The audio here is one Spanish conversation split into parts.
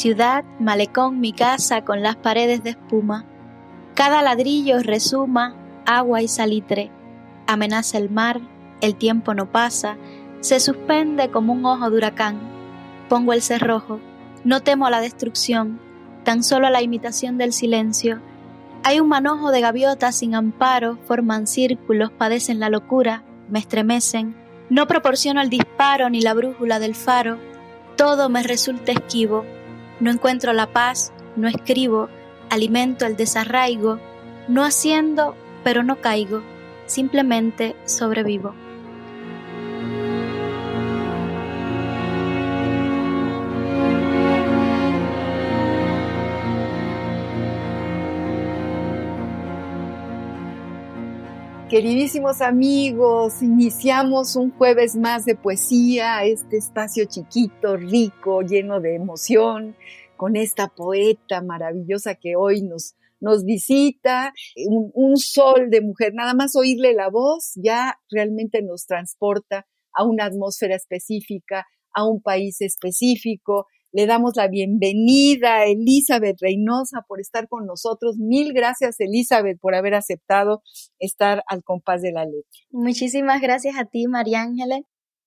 Ciudad, malecón, mi casa con las paredes de espuma. Cada ladrillo resuma agua y salitre. Amenaza el mar, el tiempo no pasa, se suspende como un ojo de huracán. Pongo el cerrojo, no temo a la destrucción, tan solo a la imitación del silencio. Hay un manojo de gaviotas sin amparo, forman círculos, padecen la locura, me estremecen. No proporciono el disparo ni la brújula del faro, todo me resulta esquivo no encuentro la paz, no escribo, alimento el desarraigo, no haciendo, pero no caigo, simplemente sobrevivo. Queridísimos amigos, iniciamos un jueves más de poesía, este espacio chiquito, rico, lleno de emoción, con esta poeta maravillosa que hoy nos, nos visita, un, un sol de mujer, nada más oírle la voz ya realmente nos transporta a una atmósfera específica, a un país específico, le damos la bienvenida a Elizabeth Reynosa por estar con nosotros. Mil gracias, Elizabeth, por haber aceptado estar al compás de la letra. Muchísimas gracias a ti, María Ángeles.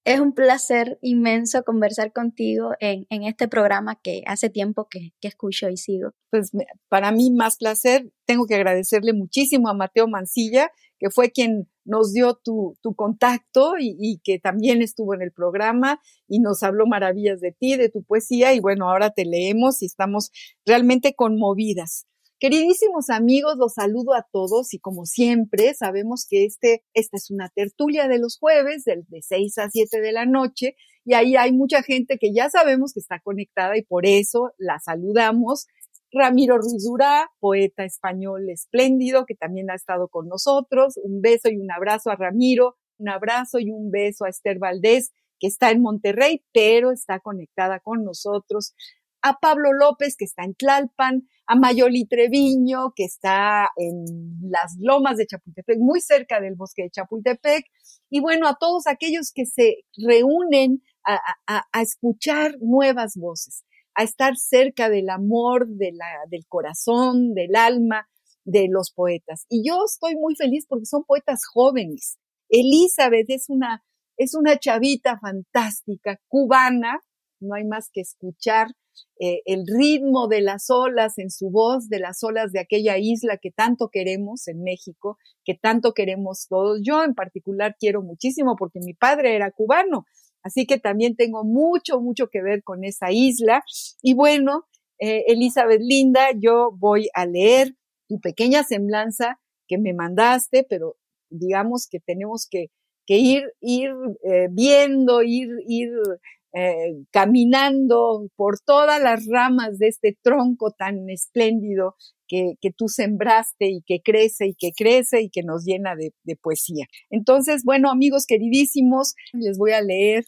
Es un placer inmenso conversar contigo en, en este programa que hace tiempo que, que, escucho y sigo. Pues para mí más placer. Tengo que agradecerle muchísimo a Mateo Mancilla, que fue quien nos dio tu, tu contacto y, que también estuvo en el programa y nos habló maravillas de ti, de tu poesía y bueno, ahora te leemos y estamos realmente conmovidas. Queridísimos amigos, los saludo a todos y como siempre sabemos que este, esta es una tertulia de los jueves de, de 6 a 7 de la noche y ahí hay mucha gente que ya sabemos que está conectada y por eso la saludamos Ramiro Ruiz Durá, poeta español espléndido que también ha estado con nosotros. Un beso y un abrazo a Ramiro, un abrazo y un beso a Esther Valdés, que está en Monterrey, pero está conectada con nosotros. A Pablo López, que está en Tlalpan, a Mayoli Treviño, que está en las lomas de Chapultepec, muy cerca del bosque de Chapultepec, y bueno, a todos aquellos que se reúnen a, escuchar nuevas voces a estar cerca del amor, de la, del corazón, del alma de los poetas. Y yo estoy muy feliz porque son poetas jóvenes. Elizabeth es una, es una chavita fantástica, cubana, no hay más que escuchar eh, el ritmo de las olas en su voz, de las olas de aquella isla que tanto queremos en México, que tanto queremos todos. Yo en particular quiero muchísimo porque mi padre era cubano, Así que también tengo mucho, mucho que ver con esa isla. Y bueno, eh, Elizabeth Linda, yo voy a leer tu pequeña semblanza que me mandaste, pero digamos que tenemos que, que ir, ir eh, viendo, ir, ir eh, caminando por todas las ramas de este tronco tan espléndido que, que, tú sembraste y que crece y que crece y que nos llena de, de poesía. Entonces, bueno, amigos queridísimos, les voy a leer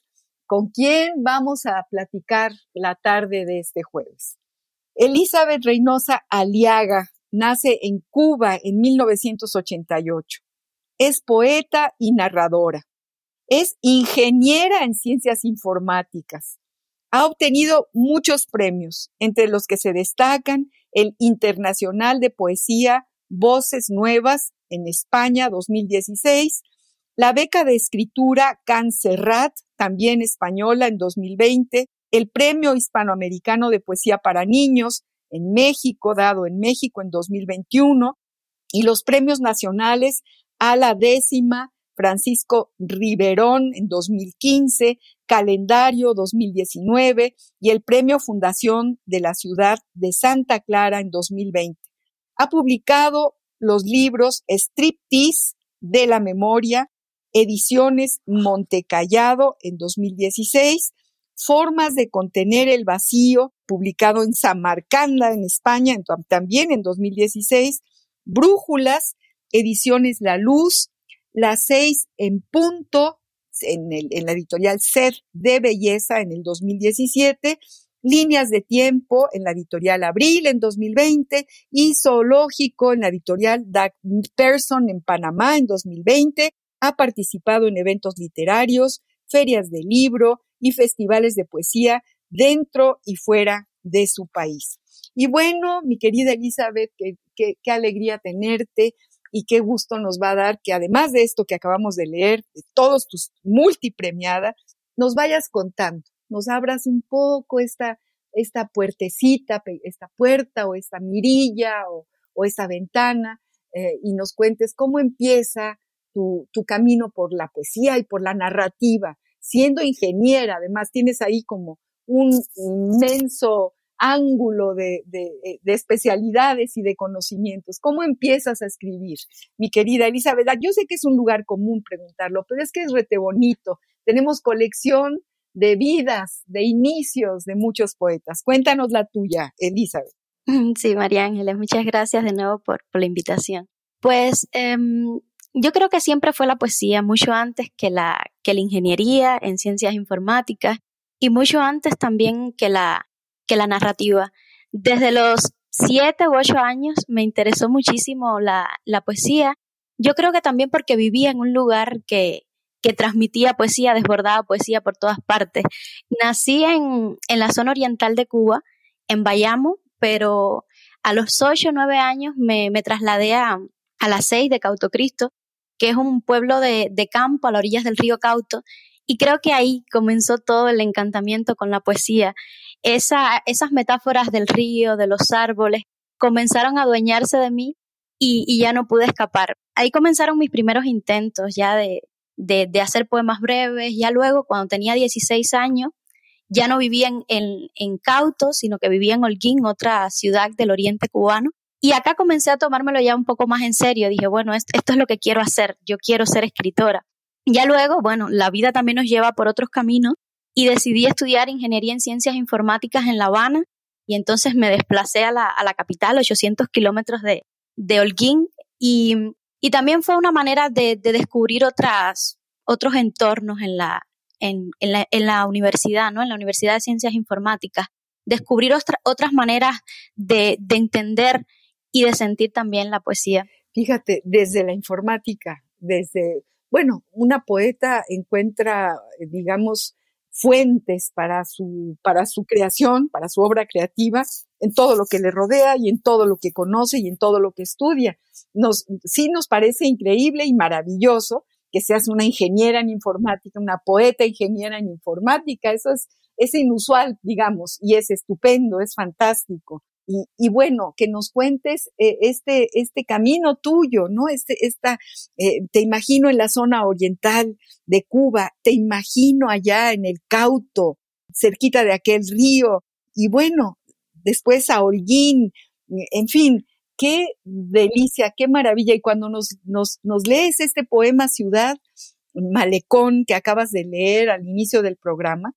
con quién vamos a platicar la tarde de este jueves. Elizabeth Reynosa Aliaga nace en Cuba en 1988. Es poeta y narradora. Es ingeniera en ciencias informáticas. Ha obtenido muchos premios, entre los que se destacan el Internacional de Poesía Voces Nuevas en España 2016, la beca de escritura Cancerrat, también española en 2020, el Premio Hispanoamericano de Poesía para Niños en México, dado en México en 2021, y los premios nacionales a la décima Francisco Riverón en 2015, Calendario 2019 y el Premio Fundación de la Ciudad de Santa Clara en 2020. Ha publicado los libros Striptease de la Memoria, Ediciones Montecallado en 2016, Formas de contener el vacío, publicado en Samarcanda, en España, también en 2016, Brújulas, Ediciones La Luz, Las Seis en Punto, en, la editorial Ser de Belleza en el 2017, Líneas de Tiempo en la editorial Abril en 2020 y Zoológico en la editorial Doug Person en Panamá en 2020. Ha participado en eventos literarios, ferias de libro y festivales de poesía dentro y fuera de su país. Y bueno, mi querida Elizabeth, qué, alegría tenerte y qué gusto nos va a dar que además de esto que acabamos de leer, de todos tus multipremiadas, nos vayas contando nos abras un poco esta, esta puertecita, esta puerta o esta mirilla o, o esta ventana eh, y nos cuentes cómo empieza tu, tu camino por la poesía y por la narrativa. Siendo ingeniera, además tienes ahí como un inmenso ángulo de, de, de, especialidades y de conocimientos. ¿Cómo empiezas a escribir, mi querida Elizabeth? Yo sé que es un lugar común preguntarlo, pero es que es rete bonito. Tenemos colección de vidas, de inicios de muchos poetas. Cuéntanos la tuya, Elizabeth. Sí, María Ángeles, muchas gracias de nuevo por, la invitación. Pues em, yo creo que siempre fue la poesía, mucho antes que la, que la ingeniería en ciencias informáticas y mucho antes también que la, que la narrativa. Desde los siete u ocho años me interesó muchísimo la, la poesía. Yo creo que también porque vivía en un lugar que, que transmitía poesía, desbordaba poesía por todas partes. Nací en, en la zona oriental de Cuba, en Bayamo, pero a los ocho o nueve años me, me trasladé a, a las seis de Cauto Cristo, que es un pueblo de, de campo a las orillas del río Cauto, y creo que ahí comenzó todo el encantamiento con la poesía. Esa, esas metáforas del río, de los árboles, comenzaron a adueñarse de mí y, ya no pude escapar. Ahí comenzaron mis primeros intentos ya de, de, hacer poemas breves. Ya luego, cuando tenía 16 años, ya no vivía en, en, Cauto, sino que vivía en Holguín, otra ciudad del oriente cubano. Y acá comencé a tomármelo ya un poco más en serio. Dije, bueno, esto es lo que quiero hacer, yo quiero ser escritora. Ya luego, bueno, la vida también nos lleva por otros caminos y decidí estudiar ingeniería en ciencias informáticas en La Habana y entonces me desplacé a la, a la capital, 800 kilómetros de, de Holguín, y y también fue una manera de, descubrir otras, otros entornos en la, en, en la universidad, ¿no? En la Universidad de Ciencias Informáticas. Descubrir otras maneras de, de entender y de sentir también la poesía. Fíjate, desde la informática, desde, bueno, una poeta encuentra, digamos, fuentes para su, para su creación, para su obra creativa, en todo lo que le rodea y en todo lo que conoce y en todo lo que estudia. Nos, sí nos parece increíble y maravilloso que seas una ingeniera en informática, una poeta ingeniera en informática, eso es, es inusual, digamos, y es estupendo, es fantástico. Y, bueno, que nos cuentes eh, este, este camino tuyo, ¿no? Este, esta, eh, te imagino en la zona oriental de Cuba, te imagino allá en el Cauto, cerquita de aquel río, y bueno, después a Holguín, en fin, qué delicia, qué maravilla. Y cuando nos, nos, nos lees este poema Ciudad, Malecón, que acabas de leer al inicio del programa,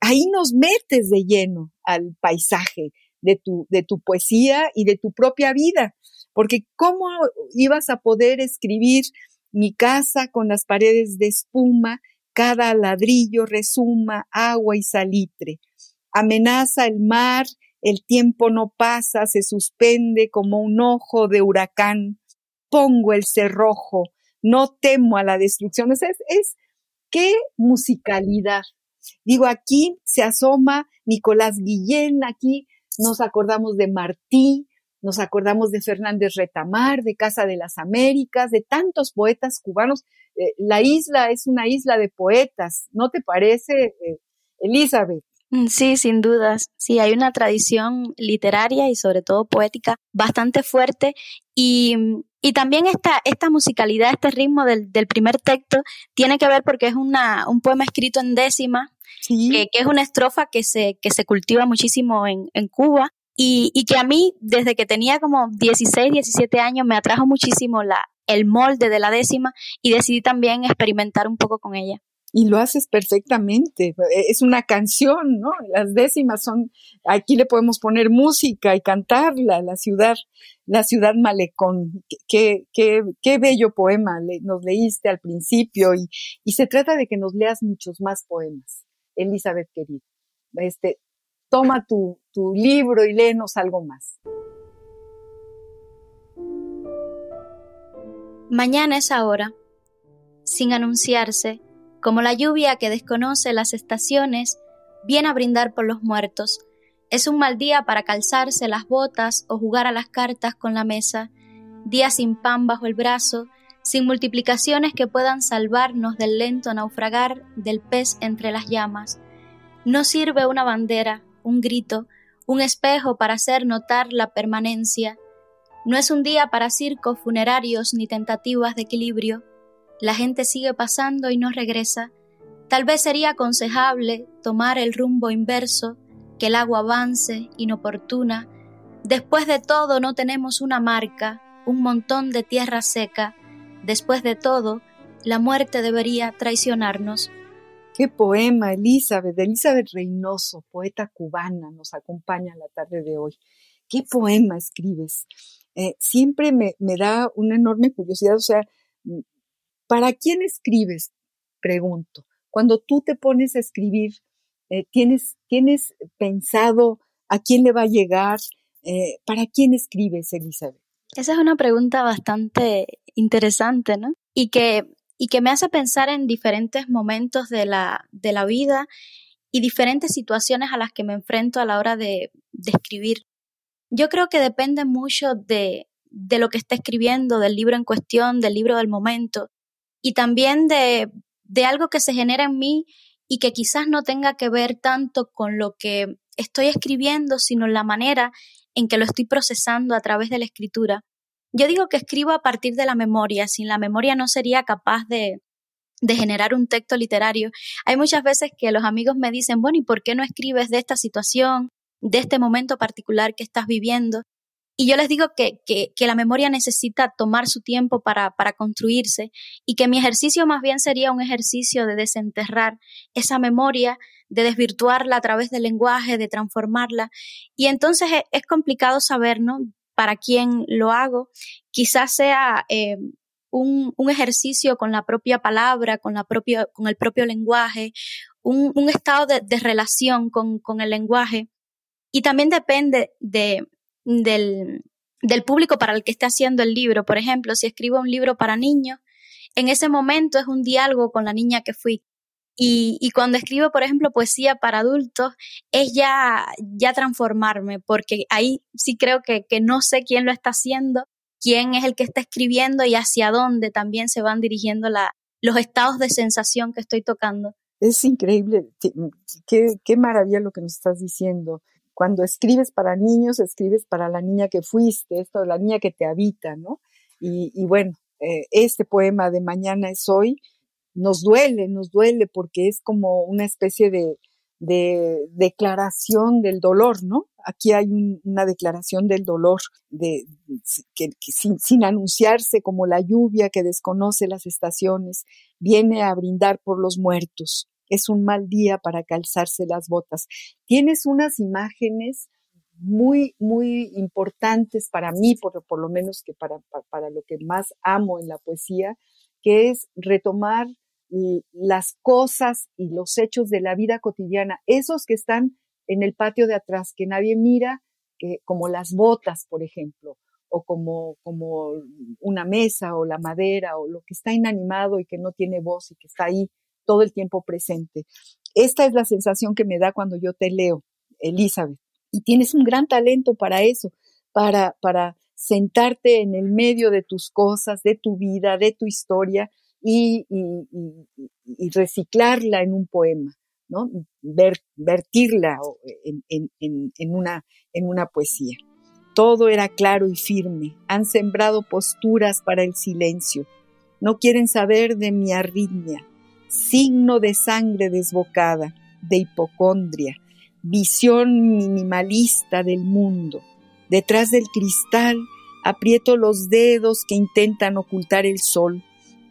ahí nos metes de lleno al paisaje, de tu, de tu poesía y de tu propia vida. Porque ¿cómo ibas a poder escribir mi casa con las paredes de espuma, cada ladrillo resuma agua y salitre? Amenaza el mar, el tiempo no pasa, se suspende como un ojo de huracán. Pongo el cerrojo, no temo a la destrucción. Es, es, es qué musicalidad. Digo, aquí se asoma Nicolás Guillén, aquí nos acordamos de Martí, nos acordamos de Fernández Retamar, de Casa de las Américas, de tantos poetas cubanos. Eh, la isla es una isla de poetas, ¿no te parece, eh, Elizabeth? Mm, sí, sin dudas. Sí, hay una tradición literaria y sobre todo poética bastante fuerte y, también esta, esta musicalidad, este ritmo del, primer texto, tiene que ver porque es una, un poema escrito en décima, que, es una estrofa que se, que se cultiva muchísimo en, en Cuba y, y, que a mí, desde que tenía como 16, 17 años, me atrajo muchísimo la, el molde de la décima y decidí también experimentar un poco con ella. Y lo haces perfectamente. Es una canción, ¿no? Las décimas son, aquí le podemos poner música y cantarla, la ciudad, la ciudad malecón. Qué, qué, qué bello poema nos leíste al principio y, y se trata de que nos leas muchos más poemas, Elizabeth querida. Este, toma tu, tu libro y léenos algo más. Mañana es ahora, sin anunciarse, como la lluvia que desconoce las estaciones, viene a brindar por los muertos. Es un mal día para calzarse las botas o jugar a las cartas con la mesa, día sin pan bajo el brazo, sin multiplicaciones que puedan salvarnos del lento naufragar del pez entre las llamas. No sirve una bandera, un grito, un espejo para hacer notar la permanencia. No es un día para circos funerarios ni tentativas de equilibrio. La gente sigue pasando y no regresa. Tal vez sería aconsejable tomar el rumbo inverso, que el agua avance inoportuna. Después de todo no tenemos una marca, un montón de tierra seca. Después de todo, la muerte debería traicionarnos. Qué poema, Elizabeth, Elizabeth Reynoso, poeta cubana, nos acompaña la tarde de hoy. ¿Qué poema escribes? Eh, siempre me, da una enorme curiosidad, o sea, ¿para quién escribes? Pregunto. Cuando tú te pones a escribir, eh, ¿tienes, ¿tienes pensado a quién le va a llegar? Eh, ¿Para quién escribes, Elizabeth? Esa es una pregunta bastante interesante, ¿no? Y que y que me hace pensar en diferentes momentos de la, de la vida y diferentes situaciones a las que me enfrento a la hora de, de escribir. Yo creo que depende mucho de, de lo que esté escribiendo, del libro en cuestión, del libro del momento y también de, de algo que se genera en mí y que quizás no tenga que ver tanto con lo que estoy escribiendo, sino la manera en que lo estoy procesando a través de la escritura. Yo digo que escribo a partir de la memoria, sin la memoria no sería capaz de, de generar un texto literario. Hay muchas veces que los amigos me dicen, bueno, ¿y por qué no escribes de esta situación, de este momento particular que estás viviendo? Y yo les digo que, que, la memoria necesita tomar su tiempo para, para, construirse y que mi ejercicio más bien sería un ejercicio de desenterrar esa memoria, de desvirtuarla a través del lenguaje, de transformarla. Y entonces es, es complicado saber, ¿no? para quién lo hago. Quizás sea eh, un, ejercicio con la propia palabra, con, la propia, con el propio lenguaje, un, estado de, relación con, el lenguaje. Y también depende de, del, del público para el que esté haciendo el libro. Por ejemplo, si escribo un libro para niños, en ese momento es un diálogo con la niña que fui. Y, cuando escribo, por ejemplo, poesía para adultos, es ya, ya transformarme, porque ahí sí creo que, no sé quién lo está haciendo, quién es el que está escribiendo y hacia dónde también se van dirigiendo los estados de sensación que estoy tocando. Es increíble, qué, maravilla lo que nos estás diciendo. Cuando escribes para niños, escribes para la niña que fuiste, esto, la niña que te habita, ¿no? Y, y bueno, eh, este poema de Mañana es hoy, nos duele, nos duele porque es como una especie de, declaración del dolor, ¿no? Aquí hay una declaración del dolor que, sin, anunciarse como la lluvia que desconoce las estaciones, viene a brindar por los muertos. Es un mal día para calzarse las botas. Tienes unas imágenes muy, muy importantes para mí, por, por lo menos que para lo que más amo en la poesía, que es retomar las cosas y los hechos de la vida cotidiana, esos que están en el patio de atrás, que nadie mira, que, como las botas, por ejemplo, o como, como una mesa o la madera o lo que está inanimado y que no tiene voz y que está ahí todo el tiempo presente. Esta es la sensación que me da cuando yo te leo, Elizabeth. Y tienes un gran talento para eso, para, para sentarte en el medio de tus cosas, de tu vida, de tu historia, y, reciclarla en un poema, ¿no? vertirla en, una, en una poesía. Todo era claro y firme. Han sembrado posturas para el silencio. No quieren saber de mi arritmia, signo de sangre desbocada, de hipocondria, visión minimalista del mundo. Detrás del cristal aprieto los dedos que intentan ocultar el sol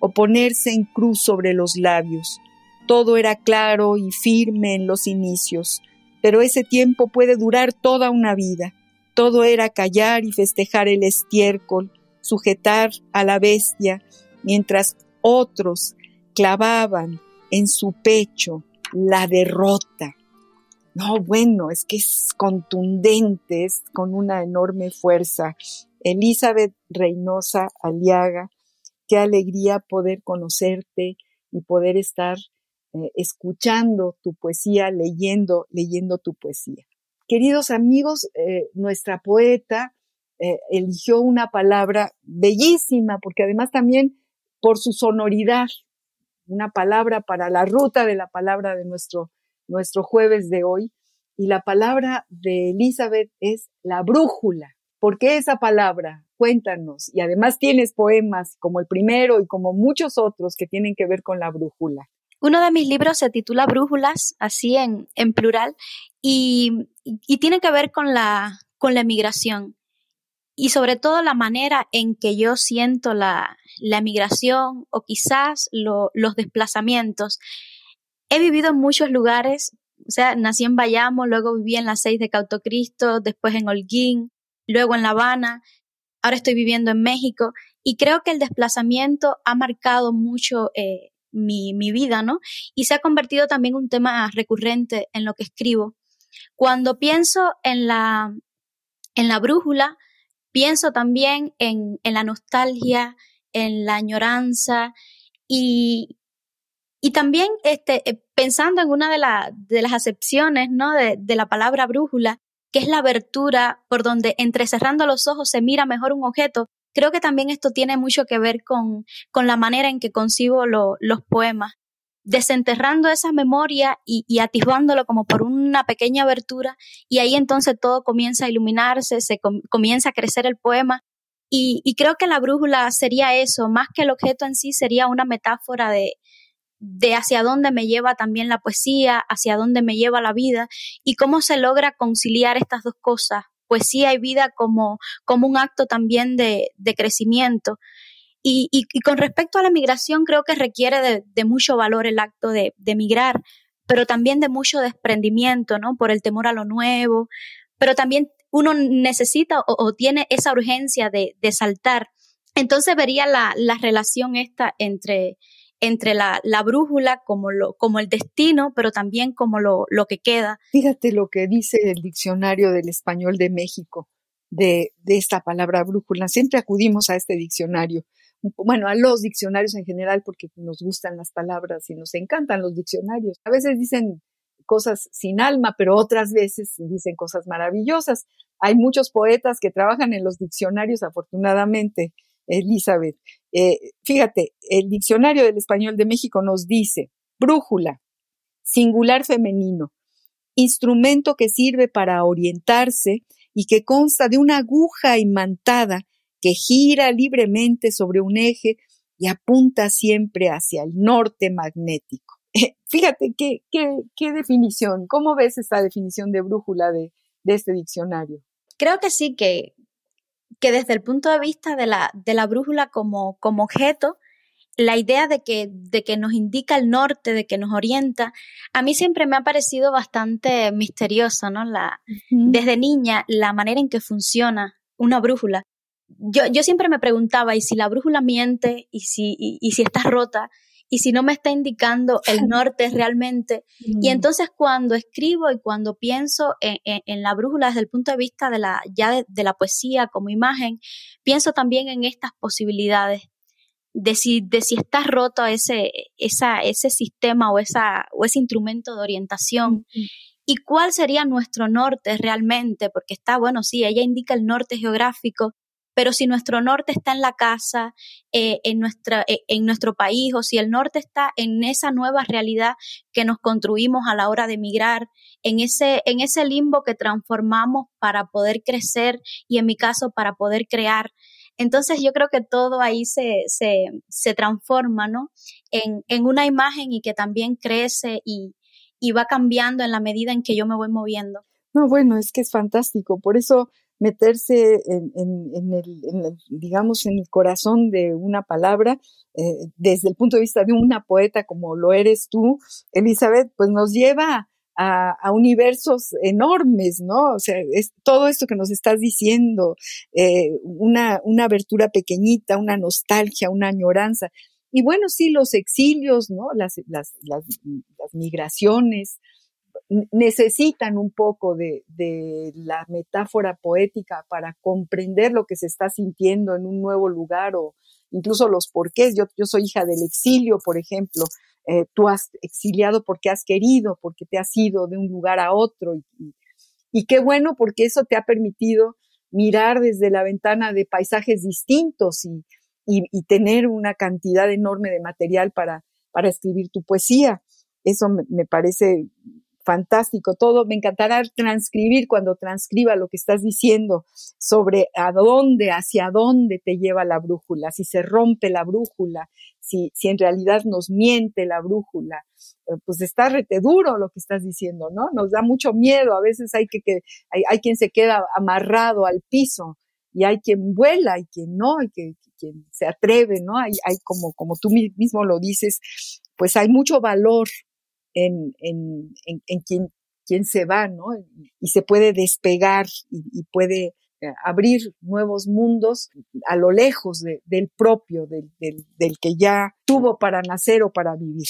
o ponerse en cruz sobre los labios. Todo era claro y firme en los inicios, pero ese tiempo puede durar toda una vida. Todo era callar y festejar el estiércol, sujetar a la bestia, mientras otros clavaban en su pecho la derrota. No, bueno, es que es contundente, es con una enorme fuerza. Elizabeth Reynosa Aliaga, qué alegría poder conocerte y poder estar eh, escuchando tu poesía, leyendo, leyendo tu poesía. Queridos amigos, eh, nuestra poeta eh, eligió una palabra bellísima, porque además también por su sonoridad, una palabra para la ruta de la palabra de nuestro, nuestro jueves de hoy. Y la palabra de Elizabeth es la brújula. ¿Por qué esa palabra? Cuéntanos. Y además tienes poemas como el primero y como muchos otros que tienen que ver con la brújula. Uno de mis libros se titula Brújulas, así en, en plural, y, y, tiene que ver con la, con la emigración y sobre todo la manera en que yo siento la, la emigración o quizás los desplazamientos. He vivido en muchos lugares, o sea, nací en Bayamo, luego viví en la seis de Cauto Cristo, después en Holguín, luego en La Habana, ahora estoy viviendo en México y creo que el desplazamiento ha marcado mucho eh, mi, mi vida, ¿no? Y se ha convertido también un tema recurrente en lo que escribo. Cuando pienso en la, en la brújula, pienso también en, en la nostalgia, en la añoranza y, y también este, eh, pensando en una de, de las acepciones ¿no? de, de, la palabra brújula, que es la abertura por donde entrecerrando los ojos se mira mejor un objeto, creo que también esto tiene mucho que ver con, con la manera en que concibo lo, los poemas. Desenterrando esa memoria y, y, atisbándolo como por una pequeña abertura y ahí entonces todo comienza a iluminarse, se comienza a crecer el poema. Y, y, creo que la brújula sería eso, más que el objeto en sí sería una metáfora de, de hacia dónde me lleva también la poesía, hacia dónde me lleva la vida y cómo se logra conciliar estas dos cosas, poesía y vida como, como un acto también de, de crecimiento. Y, y, con respecto a la migración, creo que requiere de, de mucho valor el acto de, de, migrar, pero también de mucho desprendimiento, ¿no? Por el temor a lo nuevo, pero también uno necesita o, o tiene esa urgencia de, de saltar. Entonces vería la, la relación esta entre, entre la, la, brújula como, lo, como el destino, pero también como lo, lo que queda. Fíjate lo que dice el diccionario del español de México de, de esta palabra brújula. Siempre acudimos a este diccionario bueno, a los diccionarios en general porque nos gustan las palabras y nos encantan los diccionarios. A veces dicen cosas sin alma, pero otras veces dicen cosas maravillosas. Hay muchos poetas que trabajan en los diccionarios, afortunadamente, Elizabeth. Eh, fíjate, el diccionario del español de México nos dice, brújula, singular femenino, instrumento que sirve para orientarse y que consta de una aguja imantada que gira libremente sobre un eje y apunta siempre hacia el norte magnético. Fíjate qué, qué, qué definición, ¿cómo ves esta definición de brújula de, de este diccionario? Creo que sí, que, que desde el punto de vista de la, de la brújula como, como objeto, la idea de que, de que nos indica el norte, de que nos orienta, a mí siempre me ha parecido bastante misteriosa, ¿no? La, uh -huh. Desde niña, la manera en que funciona una brújula yo, yo siempre me preguntaba, ¿y si la brújula miente? ¿Y si, y, y si está rota? ¿Y si no me está indicando el norte realmente? Mm. Y entonces cuando escribo y cuando pienso en, en, en, la brújula desde el punto de vista de la, ya de, de la poesía como imagen, pienso también en estas posibilidades de si, de si está roto ese, esa, ese sistema o, esa, o ese instrumento de orientación. Mm. ¿Y cuál sería nuestro norte realmente? Porque está, bueno, sí, ella indica el norte geográfico, pero si nuestro norte está en la casa, eh, en, nuestra, eh, en nuestro país, o si el norte está en esa nueva realidad que nos construimos a la hora de emigrar, en ese, en ese limbo que transformamos para poder crecer y en mi caso para poder crear. Entonces yo creo que todo ahí se, se, se transforma, ¿no? En, en, una imagen y que también crece y, y va cambiando en la medida en que yo me voy moviendo. No, bueno, es que es fantástico. Por eso meterse en, en, el, digamos, en el corazón de una palabra, eh, desde el punto de vista de una poeta como lo eres tú, Elizabeth, pues nos lleva a, universos enormes, ¿no? O sea, es todo esto que nos estás diciendo, eh, una, una abertura pequeñita, una nostalgia, una añoranza. Y bueno, sí, los exilios, ¿no? Las, las, las, las migraciones, necesitan un poco de, de, la metáfora poética para comprender lo que se está sintiendo en un nuevo lugar o incluso los porqués. Yo, yo soy hija del exilio, por ejemplo. Eh, tú has exiliado porque has querido, porque te has ido de un lugar a otro. Y, y qué bueno porque eso te ha permitido mirar desde la ventana de paisajes distintos y, y, tener una cantidad enorme de material para, para escribir tu poesía. Eso me parece fantástico todo. Me encantará transcribir cuando transcriba lo que estás diciendo sobre a dónde, hacia dónde te lleva la brújula, si se rompe la brújula, si, si en realidad nos miente la brújula. Eh, pues está rete duro lo que estás diciendo, ¿no? Nos da mucho miedo. A veces hay que, que hay, hay quien se queda amarrado al piso y hay quien vuela y quien no, y que, quien se atreve, ¿no? Hay, hay como, como tú mismo lo dices, pues hay mucho valor en, en, en, quien, quien, se va, ¿no? Y se puede despegar y, puede eh, abrir nuevos mundos a lo lejos del propio, del, del, del, que ya tuvo para nacer o para vivir.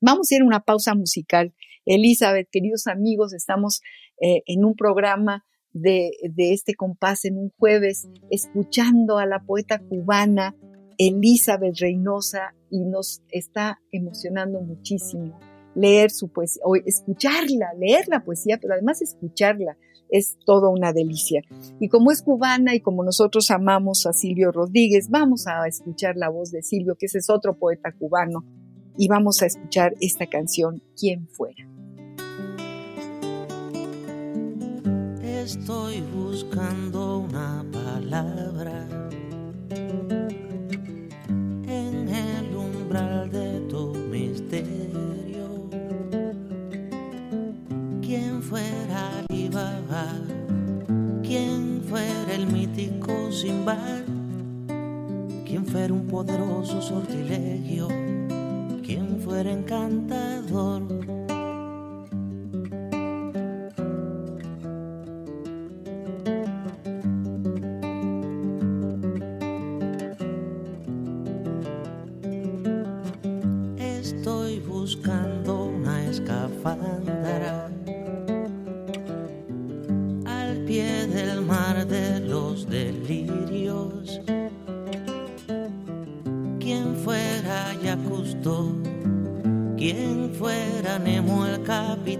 Vamos a ir a una pausa musical. Elizabeth, queridos amigos, estamos eh, en un programa de, de este compás en un jueves, escuchando a la poeta cubana Elizabeth Reynosa y nos está emocionando muchísimo leer su poesía, o escucharla, leer la poesía, pero además escucharla es toda una delicia. Y como es cubana y como nosotros amamos a Silvio Rodríguez, vamos a escuchar la voz de Silvio, que ese es otro poeta cubano, y vamos a escuchar esta canción, Quien fuera. Estoy buscando una palabra en el umbral de fuera Alibaba, quien fuera el mítico Simba, quien fuera un poderoso sortilegio, quien fuera encantador.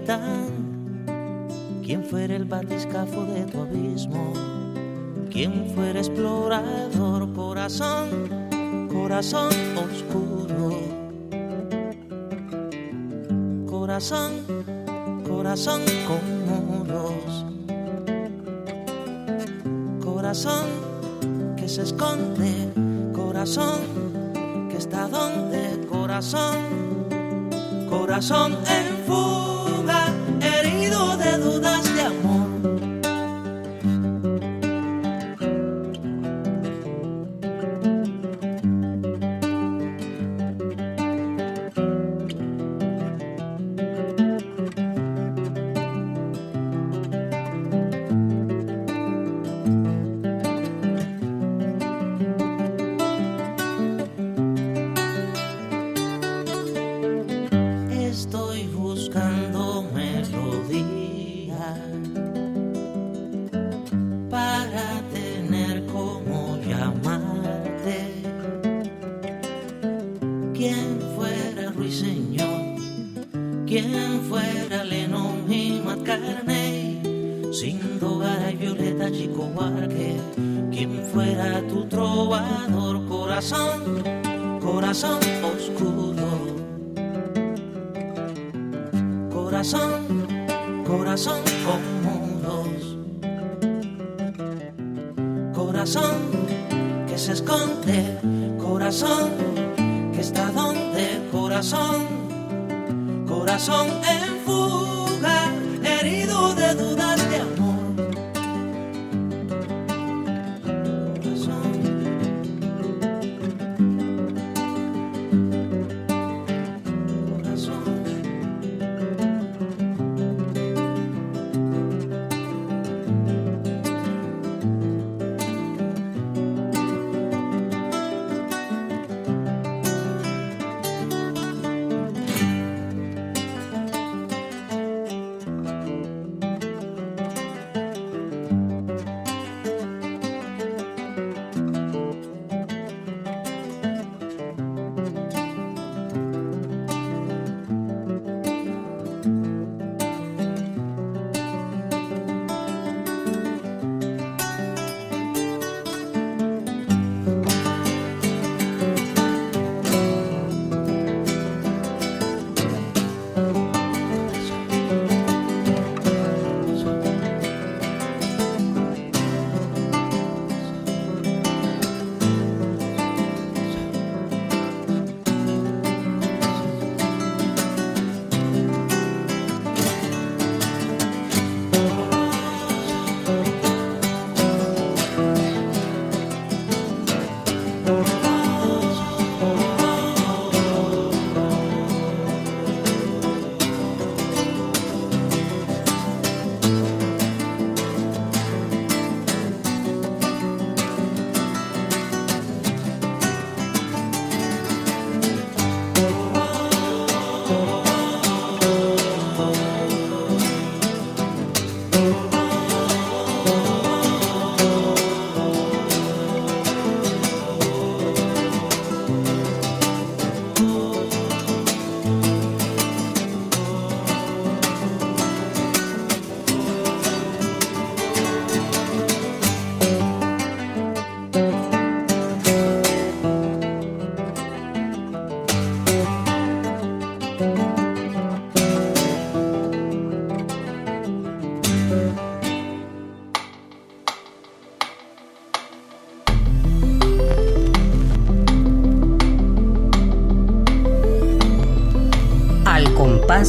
Capitán, quien fuera el batiscafo de tu abismo, quien fuera explorador, corazón, corazón oscuro. Corazón, corazón con muros corazón que se esconde, corazón que está donde, corazón, corazón en fuga,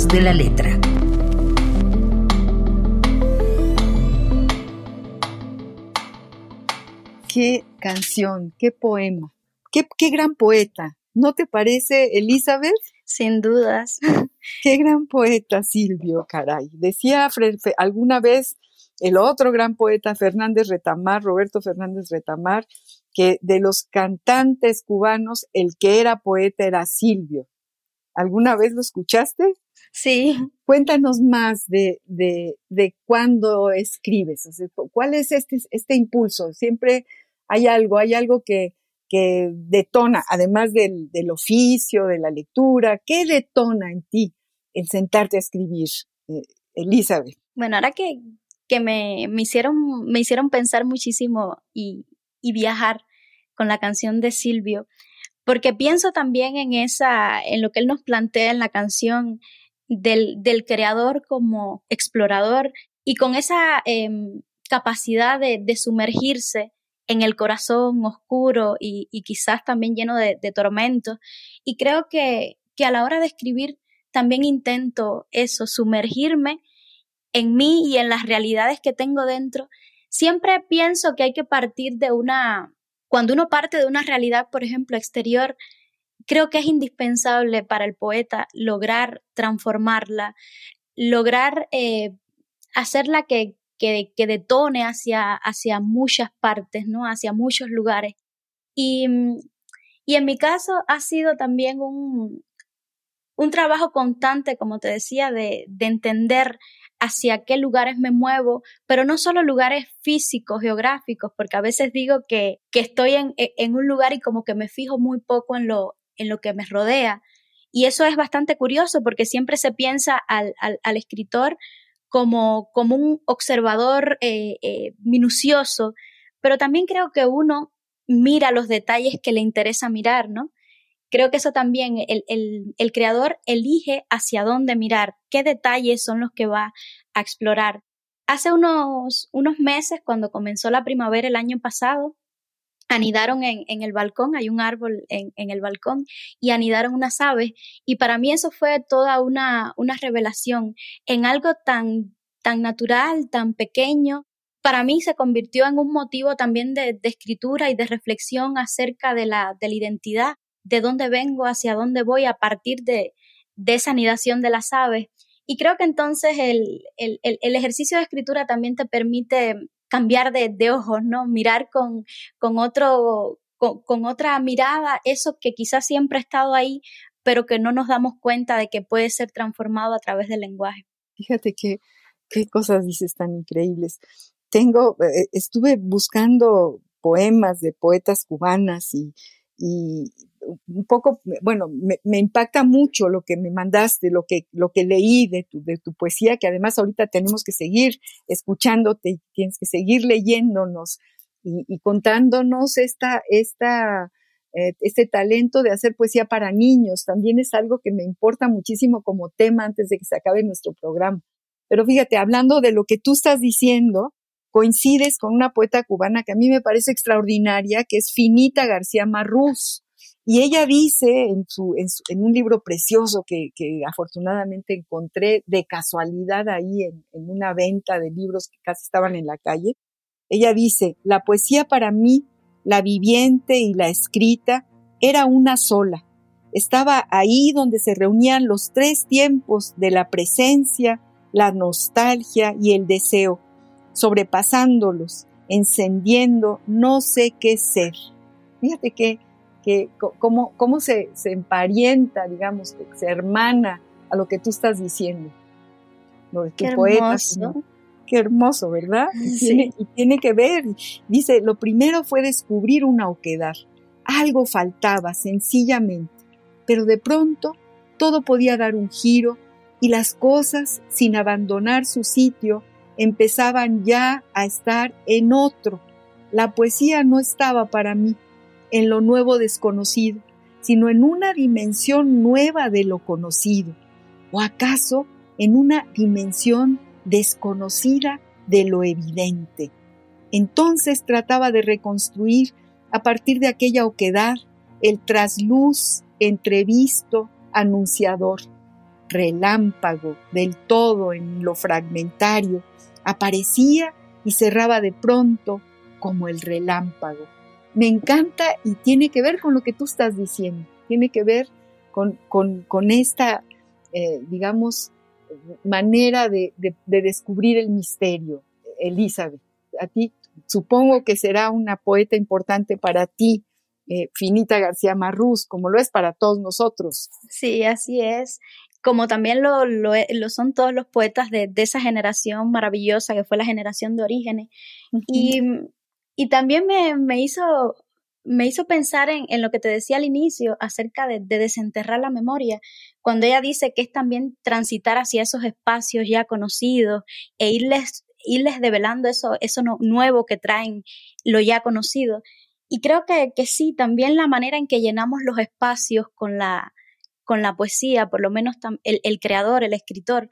de la letra. Qué canción, qué poema, qué, qué gran poeta. ¿No te parece, Elizabeth? Sin dudas. Qué gran poeta Silvio, caray. Decía alguna vez el otro gran poeta Fernández Retamar, Roberto Fernández Retamar, que de los cantantes cubanos el que era poeta era Silvio. ¿Alguna vez lo escuchaste? Sí. Cuéntanos más de, de, de cuándo escribes, cuál es este, este impulso. Siempre hay algo, hay algo que, que detona, además del, del oficio, de la lectura, ¿qué detona en ti el sentarte a escribir, eh, Elizabeth? Bueno, ahora que, que me, me, hicieron, me hicieron pensar muchísimo y, y viajar con la canción de Silvio, porque pienso también en esa, en lo que él nos plantea en la canción, del, del creador como explorador y con esa em, capacidad de, de, sumergirse en el corazón oscuro y, y quizás también lleno de, de tormentos. Y creo que, que a la hora de escribir también intento eso, sumergirme en mí y en las realidades que tengo dentro. Siempre pienso que hay que partir de una, cuando uno parte de una realidad, por ejemplo, exterior, creo que es indispensable para el poeta lograr transformarla, lograr eh, hacerla que, que, que, detone hacia, hacia muchas partes, ¿no? Hacia muchos lugares. Y, y en mi caso ha sido también un, un trabajo constante, como te decía, de, de entender hacia qué lugares me muevo, pero no solo lugares físicos, geográficos, porque a veces digo que, que estoy en, en, un lugar y como que me fijo muy poco en lo, en lo que me rodea. Y eso es bastante curioso porque siempre se piensa al, al, escritor como, como un observador eh, eh, minucioso, pero también creo que uno mira los detalles que le interesa mirar, ¿no? Creo que eso también, el, el, creador elige hacia dónde mirar, qué detalles son los que va a explorar. Hace unos, unos meses, cuando comenzó la primavera el año pasado, anidaron en, en, el balcón, hay un árbol en, en, el balcón, y anidaron unas aves. Y para mí eso fue toda una, una revelación en algo tan, tan natural, tan pequeño. Para mí se convirtió en un motivo también de, de escritura y de reflexión acerca de la, de la identidad de dónde vengo, hacia dónde voy a partir de, de esa anidación de las aves. Y creo que entonces el, el, el ejercicio de escritura también te permite cambiar de, ojos, ¿no? Mirar con, con otro, con, otra mirada eso que quizás siempre ha estado ahí, pero que no nos damos cuenta de que puede ser transformado a través del lenguaje. Fíjate qué, qué cosas dices tan increíbles. Tengo, eh, estuve buscando poemas de poetas cubanas y un poco, bueno, me, impacta mucho lo que me mandaste, lo que, lo que leí de tu, de tu poesía, que además ahorita tenemos que seguir escuchándote, tienes que seguir leyéndonos y, contándonos esta, esta, eh, este talento de hacer poesía para niños. También es algo que me importa muchísimo como tema antes de que se acabe nuestro programa. Pero fíjate, hablando de lo que tú estás diciendo, coincides con una poeta cubana que a mí me parece extraordinaria, que es Finita García Marrús. Y ella dice en, su, en, un libro precioso que, que, afortunadamente encontré de casualidad ahí en, en una venta de libros que casi estaban en la calle, ella dice, la poesía para mí, la viviente y la escrita, era una sola. Estaba ahí donde se reunían los tres tiempos de la presencia, la nostalgia y el deseo, sobrepasándolos, encendiendo no sé qué ser. Fíjate que que cómo, cómo se, se, emparenta, digamos, se hermana a lo que tú estás diciendo. Lo de tu poeta. Qué hermoso, ¿verdad? Y, tiene, y tiene que ver. Dice, lo primero fue descubrir una oquedad. Algo faltaba, sencillamente. Pero de pronto todo podía dar un giro y las cosas, sin abandonar su sitio, empezaban ya a estar en otro. La poesía no estaba para mí, en lo nuevo desconocido, sino en una dimensión nueva de lo conocido, o acaso en una dimensión desconocida de lo evidente. Entonces trataba de reconstruir a partir de aquella oquedad el trasluz entrevisto anunciador, relámpago del todo en lo fragmentario, aparecía y cerraba de pronto como el relámpago me encanta y tiene que ver con lo que tú estás diciendo, tiene que ver con, con, esta, eh, digamos, manera de, descubrir el misterio. Elizabeth, a ti supongo que será una poeta importante para ti, eh, Finita García Marrús, como lo es para todos nosotros. Sí, así es. Como también lo, lo, son todos los poetas de, esa generación maravillosa que fue la generación de Orígenes. Y y también me, me hizo me hizo pensar en, en, lo que te decía al inicio acerca de, desenterrar la memoria, cuando ella dice que es también transitar hacia esos espacios ya conocidos e irles, irles develando eso, eso nuevo que traen lo ya conocido. Y creo que, que sí, también la manera en que llenamos los espacios con la, con la poesía, por lo menos el, el creador, el escritor,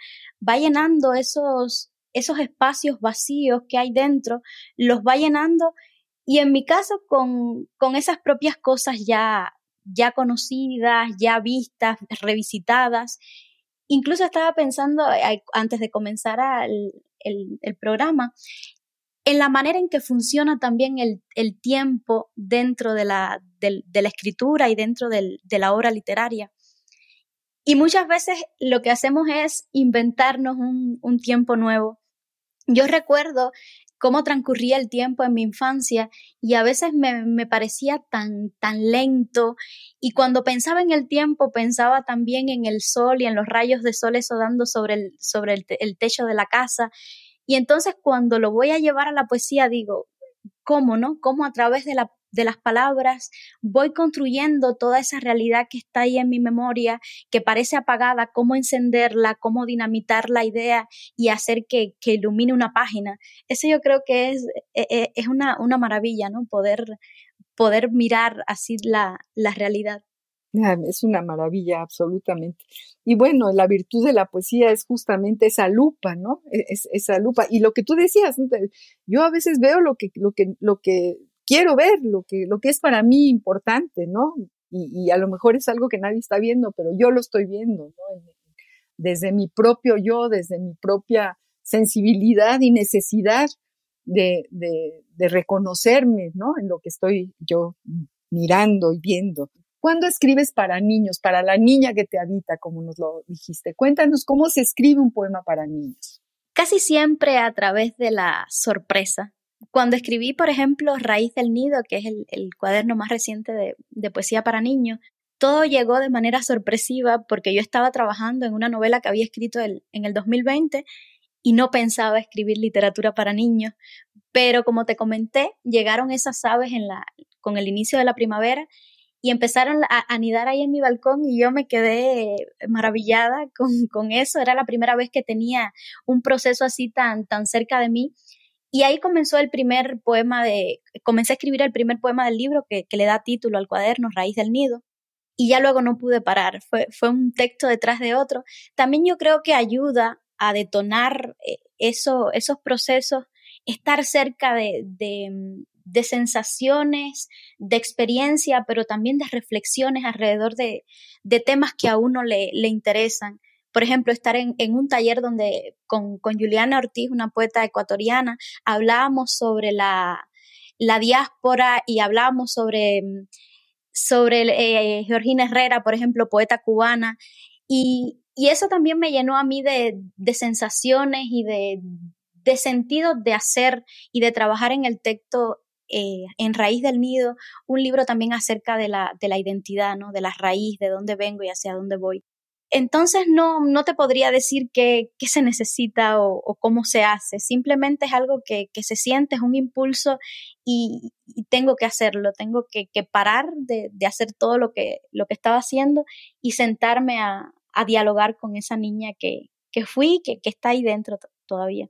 va llenando esos, esos espacios vacíos que hay dentro, los va llenando y en mi caso con, con esas propias cosas ya, ya conocidas, ya vistas, revisitadas. Incluso estaba pensando, antes de comenzar el, el, programa, en la manera en que funciona también el, el tiempo dentro de la, de, la escritura y dentro del, de la obra literaria. Y muchas veces lo que hacemos es inventarnos un, un tiempo nuevo yo recuerdo cómo transcurría el tiempo en mi infancia y a veces me, parecía tan, tan lento y cuando pensaba en el tiempo pensaba también en el sol y en los rayos de sol dando sobre el, sobre el, techo de la casa y entonces cuando lo voy a llevar a la poesía digo, ¿cómo no? ¿Cómo a través de la, de las palabras, voy construyendo toda esa realidad que está ahí en mi memoria, que parece apagada, cómo encenderla, cómo dinamitar la idea y hacer que, que ilumine una página. Eso yo creo que es, e, e, es una, una maravilla, ¿no? Poder, poder mirar así la, la realidad. Es una maravilla, absolutamente. Y bueno, la virtud de la poesía es justamente esa lupa, ¿no? E, es, esa lupa. Y lo que tú decías, yo a veces veo lo que, lo que quiero ver, lo que, lo que es para mí importante, ¿no? Y, a lo mejor es algo que nadie está viendo, pero yo lo estoy viendo, ¿no? Desde mi propio yo, desde mi propia sensibilidad y necesidad de, de, reconocerme, ¿no? En lo que estoy yo mirando y viendo. ¿Cuándo escribes para niños, para la niña que te habita, como nos lo dijiste? Cuéntanos cómo se escribe un poema para niños. Casi siempre a través de la sorpresa. Cuando escribí, por ejemplo, Raíz del Nido, que es el, cuaderno más reciente de, poesía para niños, todo llegó de manera sorpresiva porque yo estaba trabajando en una novela que había escrito en el 2020 y no pensaba escribir literatura para niños. Pero como te comenté, llegaron esas aves con el inicio de la primavera y empezaron a anidar ahí en mi balcón y yo me quedé maravillada con, eso. Era la primera vez que tenía un proceso así tan, tan cerca de mí. Y ahí comenzó el primer poema de, comencé a escribir el primer poema del libro que, le da título al cuaderno, Raíz del Nido. Y ya luego no pude parar, fue, fue un texto detrás de otro. También yo creo que ayuda a detonar eh, eso, esos procesos, estar cerca de, de sensaciones, de experiencia, pero también de reflexiones alrededor de, temas que a uno le, interesan. Por ejemplo, estar en, un taller donde con, Juliana Ortiz, una poeta ecuatoriana, hablábamos sobre la, diáspora y hablábamos sobre, sobre eh, Georgina Herrera, por ejemplo, poeta cubana. Y, eso también me llenó a mí de, sensaciones y de, sentido de hacer y de trabajar en el texto eh, en Raíz del Nido, un libro también acerca de la, de la identidad, ¿no? de la raíz, de dónde vengo y hacia dónde voy. Entonces no, no te podría decir qué, qué se necesita o, cómo se hace, simplemente es algo que, que se siente, es un impulso y, tengo que hacerlo, tengo que, que parar de, de, hacer todo lo que, lo que estaba haciendo y sentarme a, a dialogar con esa niña que, que fui, que, que está ahí dentro todavía.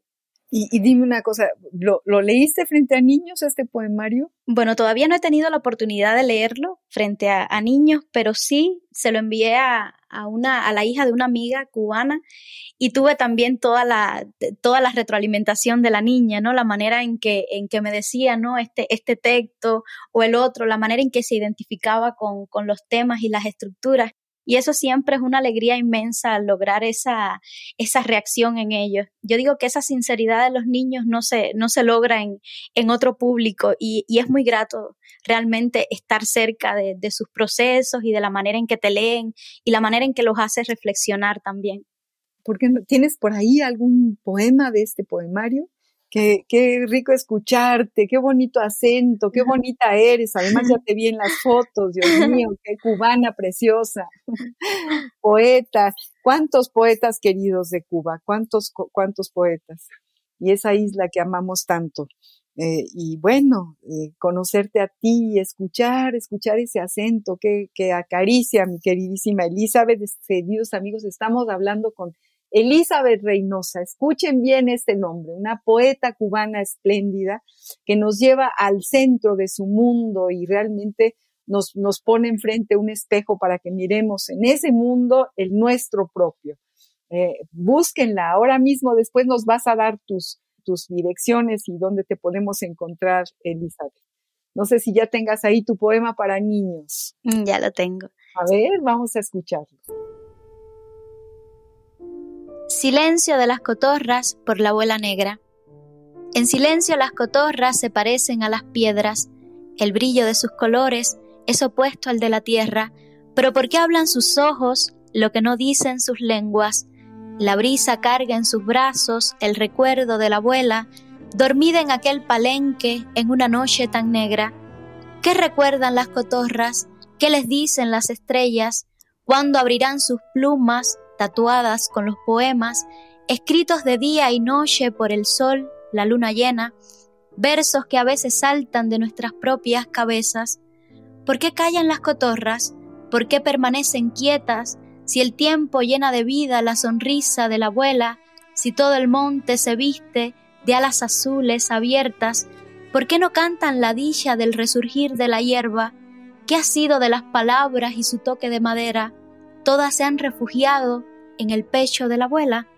Y, dime una cosa, ¿lo, leíste frente a niños este poemario? Bueno, todavía no he tenido la oportunidad de leerlo frente a, niños, pero sí se lo envié a, una, a la hija de una amiga cubana y tuve también toda la, toda la retroalimentación de la niña, ¿no? La manera en que, en que me decía, ¿no? Este, este texto o el otro, la manera en que se identificaba con, con los temas y las estructuras. Y eso siempre es una alegría inmensa lograr esa, esa reacción en ellos. Yo digo que esa sinceridad de los niños no se, no se logra en, en otro público y, y, es muy grato realmente estar cerca de, de sus procesos y de la manera en que te leen y la manera en que los haces reflexionar también. ¿Por qué no? ¿Tienes por ahí algún poema de este poemario? Qué, rico escucharte, qué bonito acento, qué bonita eres. Además ya te vi en las fotos, Dios mío, qué cubana preciosa. Poeta, ¿cuántos poetas queridos de Cuba? ¿Cuántos, cuántos poetas? Y esa isla que amamos tanto. Eh, y bueno, eh, conocerte a ti, escuchar, escuchar ese acento que, que acaricia mi queridísima Elizabeth, queridos amigos, estamos hablando con Elizabeth Reynosa, escuchen bien este nombre, una poeta cubana espléndida que nos lleva al centro de su mundo y realmente nos, nos pone enfrente un espejo para que miremos en ese mundo el nuestro propio. Eh, búsquenla ahora mismo, después nos vas a dar tus, tus direcciones y dónde te podemos encontrar, Elizabeth. No sé si ya tengas ahí tu poema para niños. Mm, ya lo tengo. A ver, vamos a escucharlo. Silencio de las cotorras por la abuela negra. En silencio las cotorras se parecen a las piedras, el brillo de sus colores es opuesto al de la tierra, pero ¿por qué hablan sus ojos lo que no dicen sus lenguas? La brisa carga en sus brazos el recuerdo de la abuela, dormida en aquel palenque en una noche tan negra. ¿Qué recuerdan las cotorras? ¿Qué les dicen las estrellas? ¿Cuándo abrirán sus plumas tatuadas con los poemas, escritos de día y noche por el sol, la luna llena, versos que a veces saltan de nuestras propias cabezas. ¿Por qué callan las cotorras? ¿Por qué permanecen quietas si el tiempo llena de vida la sonrisa de la abuela, si todo el monte se viste de alas azules abiertas, ¿por qué no cantan la dicha del resurgir de la hierba? ¿Qué ha sido de las palabras y su toque de madera? Todas se han refugiado en el pecho de la abuela.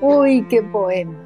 Uy, qué poema.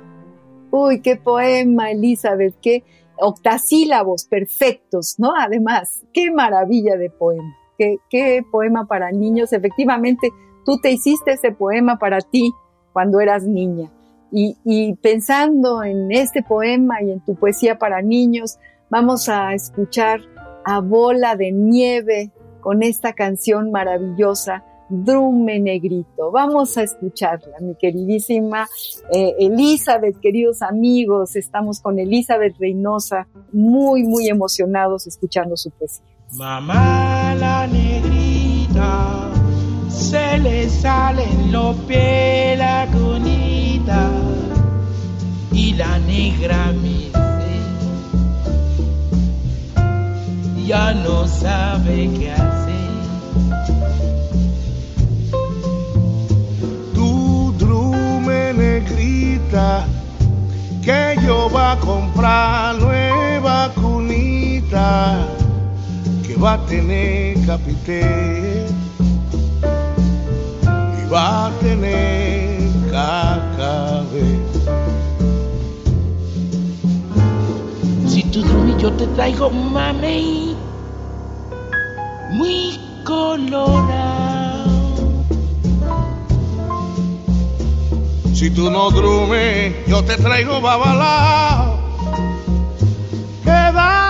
Uy, qué poema, Elizabeth, qué octasílabos perfectos, ¿no? Además, qué maravilla de poema. Qué, qué poema para niños. Efectivamente, tú te hiciste ese poema para ti cuando eras niña. Y, pensando en este poema y en tu poesía para niños, vamos a escuchar a Bola de Nieve con esta canción maravillosa Drume Negrito. Vamos a escucharla, mi queridísima eh, Elizabeth, queridos amigos, estamos con Elizabeth Reynosa, muy, muy emocionados escuchando su poesía. Mamá la negrita, se le salen los pies la cunita y la negra me ya no sabe qué hacer. que yo va a comprar nueva cunita que va a tener capité y va a tener cacabé. Si tú duermes yo te traigo mami muy colorado. Si tú no drumes, yo te traigo babalao. Queda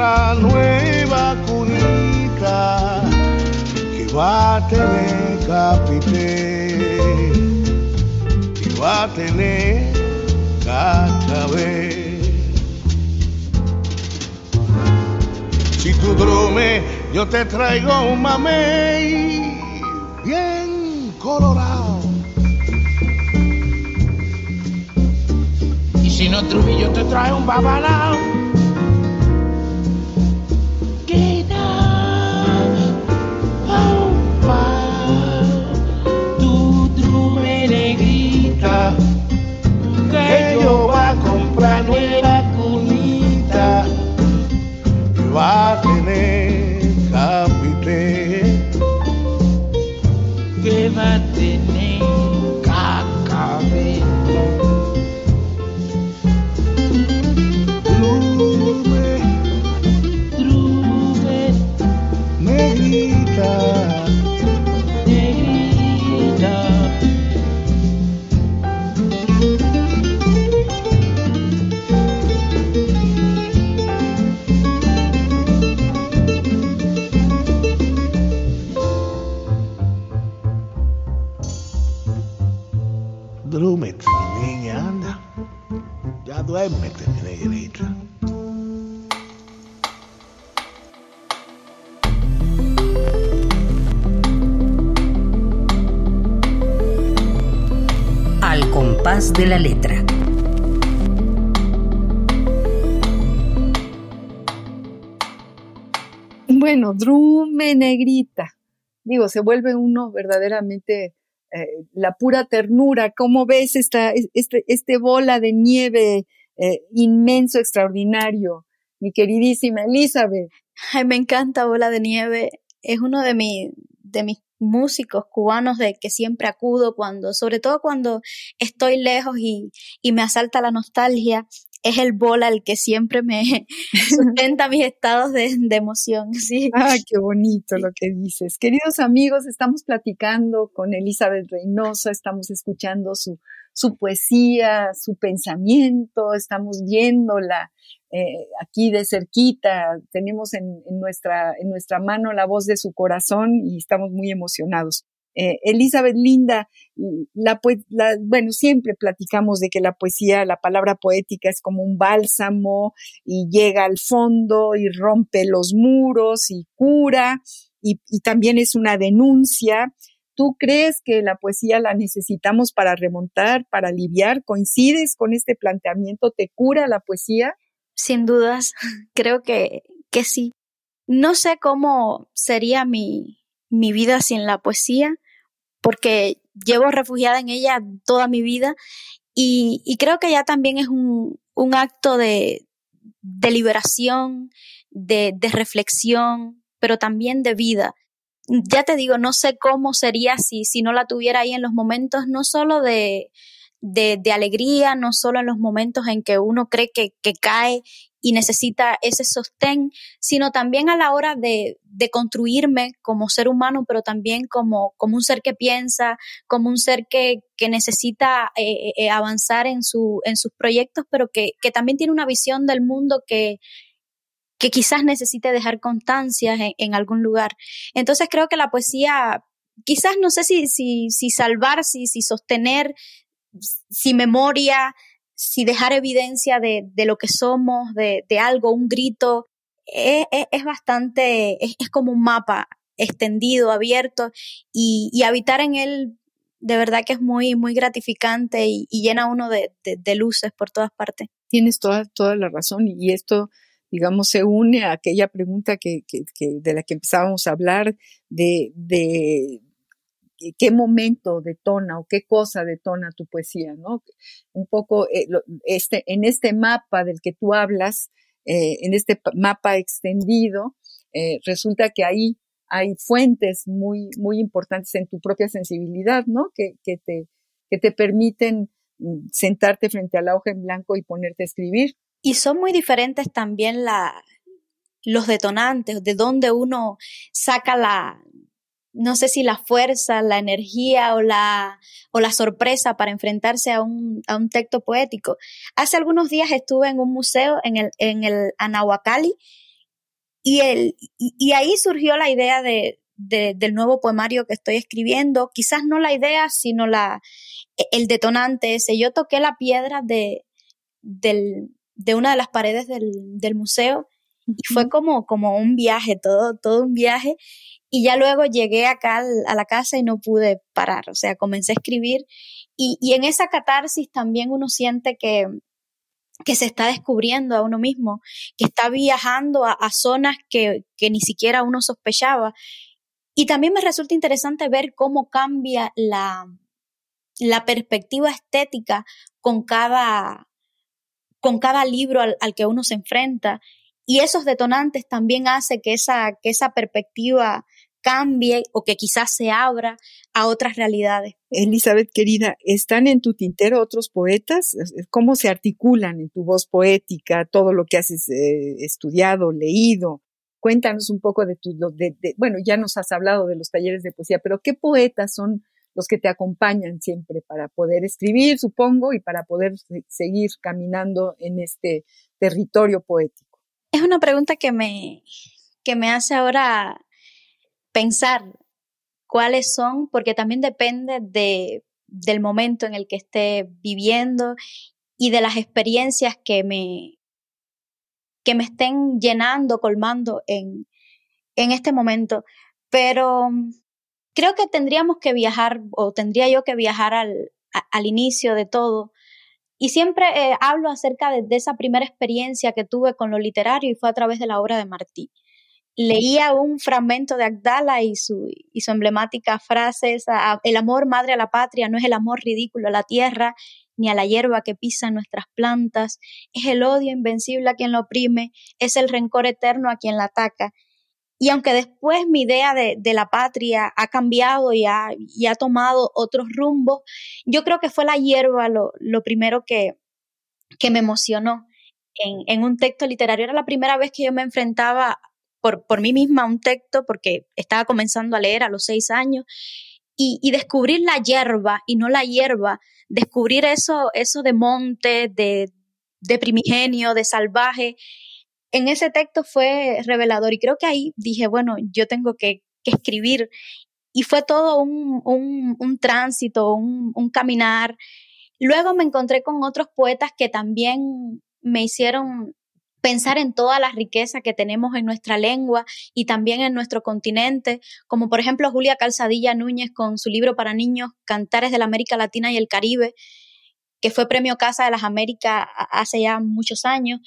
a comprar nueva cunita, que va a tener capité, que va a tener cachabé. Si tú drume, yo te traigo un mamey bien colorado. Y si no yo te traigo un babalao. Negrita, que yo va a comprar nueva cunita va a tener de la letra. Bueno, Drume Negrita. Digo, se vuelve uno verdaderamente eh, la pura ternura. ¿Cómo ves esta, este, este bola de nieve eh, inmenso, extraordinario? Mi queridísima Elizabeth. Ay, me encanta Bola de Nieve. Es uno de, mi, de mis músicos cubanos de que siempre acudo cuando, sobre todo cuando estoy lejos y, y me asalta la nostalgia. Es el bola el que siempre me sustenta mis estados de, de emoción. ¿sí? Ah, qué bonito lo que dices. Queridos amigos, estamos platicando con Elizabeth Reynosa, estamos escuchando su, su poesía, su pensamiento, estamos viéndola eh, aquí de cerquita, tenemos en, nuestra, en nuestra mano la voz de su corazón y estamos muy emocionados. Eh, Elizabeth Linda, la, bueno, siempre platicamos de que la poesía, la palabra poética es como un bálsamo y llega al fondo y rompe los muros y cura y también es una denuncia. ¿Tú crees que la poesía la necesitamos para remontar, para aliviar? ¿Coincides con este planteamiento? ¿Te cura la poesía? Sin dudas, creo que, que sí. No sé cómo sería mi, mi vida sin la poesía, porque llevo refugiada en ella toda mi vida y, creo que ya también es un, acto de, liberación, de, reflexión, pero también de vida. Ya te digo, no sé cómo sería si, si no la tuviera ahí en los momentos, no solo de, de, alegría, no solo en los momentos en que uno cree que, cae y necesita ese sostén, sino también a la hora de, de construirme como ser humano, pero también como, como un ser que piensa, como un ser que, que necesita eh, eh, avanzar en, su, en sus proyectos, pero que, que también tiene una visión del mundo que, que quizás necesite dejar constancias en, algún lugar. Entonces creo que la poesía, quizás no sé si, si, si salvar, si, si sostener, si memoria, si dejar evidencia de, de lo que somos, de, de algo, un grito, es, es, bastante, es, es, como un mapa extendido, abierto, y, y, habitar en él de verdad que es muy, muy gratificante y, y llena uno de, de, luces por todas partes. Tienes toda, toda la razón y esto digamos, se une a aquella pregunta que, que, que, de la que empezábamos a hablar, de, de, qué momento detona o qué cosa detona tu poesía, ¿no? Un poco eh, este, en este mapa del que tú hablas, eh, en este mapa extendido, eh, resulta que ahí hay fuentes muy, muy importantes en tu propia sensibilidad, ¿no? Que, que, te, que te permiten mm, sentarte frente a la hoja en blanco y ponerte a escribir. Y son muy diferentes también la, los detonantes, de dónde uno saca la, no sé si la fuerza, la energía o la, o la sorpresa para enfrentarse a un, a un texto poético. Hace algunos días estuve en un museo en el, en el Anahuacalli y, el, y, ahí surgió la idea de, del nuevo poemario que estoy escribiendo. Quizás no la idea, sino la, el detonante ese. Yo toqué la piedra de, del, de una de las paredes del, del museo y fue como, como un viaje, todo, todo un viaje. Y ya luego llegué acá a la casa y no pude parar, o sea, comencé a escribir y, y en esa catarsis también uno siente que, que se está descubriendo a uno mismo, que está viajando a, a zonas que, que, ni siquiera uno sospechaba. Y también me resulta interesante ver cómo cambia la, la perspectiva estética con cada, con cada libro al, que uno se enfrenta. Y esos detonantes también hacen que esa, que esa perspectiva cambie o que quizás se abra a otras realidades. Elizabeth, querida, ¿están en tu tintero otros poetas? ¿Cómo se articulan en tu voz poética todo lo que has eh, estudiado, leído? Cuéntanos un poco de tu, de, bueno, ya nos has hablado de los talleres de poesía, pero ¿qué poetas son los que te acompañan siempre para poder escribir, supongo, y para poder seguir caminando en este territorio poético? Es una pregunta que me, que me hace ahora pensar cuáles son, porque también depende de, del momento en el que esté viviendo y de las experiencias que me, que me estén llenando, colmando en, en este momento. Pero creo que tendríamos que viajar, o tendría yo que viajar al, al inicio de todo. Y siempre eh, hablo acerca de, esa primera experiencia que tuve con lo literario y fue a través de la obra de Martí leía un fragmento de Agdala y su, y su emblemática frase esa, el amor madre a la patria no es el amor ridículo a la tierra ni a la hierba que pisan nuestras plantas, es el odio invencible a quien lo oprime, es el rencor eterno a quien la ataca. Y aunque después mi idea de, la patria ha cambiado y ha, tomado otros rumbos, yo creo que fue la hierba lo, primero que, me emocionó. En, un texto literario era la primera vez que yo me enfrentaba por, mí misma un texto porque estaba comenzando a leer a los seis años y, descubrir la hierba y no la hierba, descubrir eso, de monte, de primigenio, de salvaje, en ese texto fue revelador y creo que ahí dije, bueno, yo tengo que, escribir y fue todo un, un, tránsito, un, un caminar. Luego me encontré con otros poetas que también me hicieron pensar en toda la riqueza que tenemos en nuestra lengua y también en nuestro continente, como por ejemplo Julia Calzadilla Núñez con su libro para niños Cantares de la América Latina y el Caribe, que fue premio Casa de las Américas hace ya muchos años.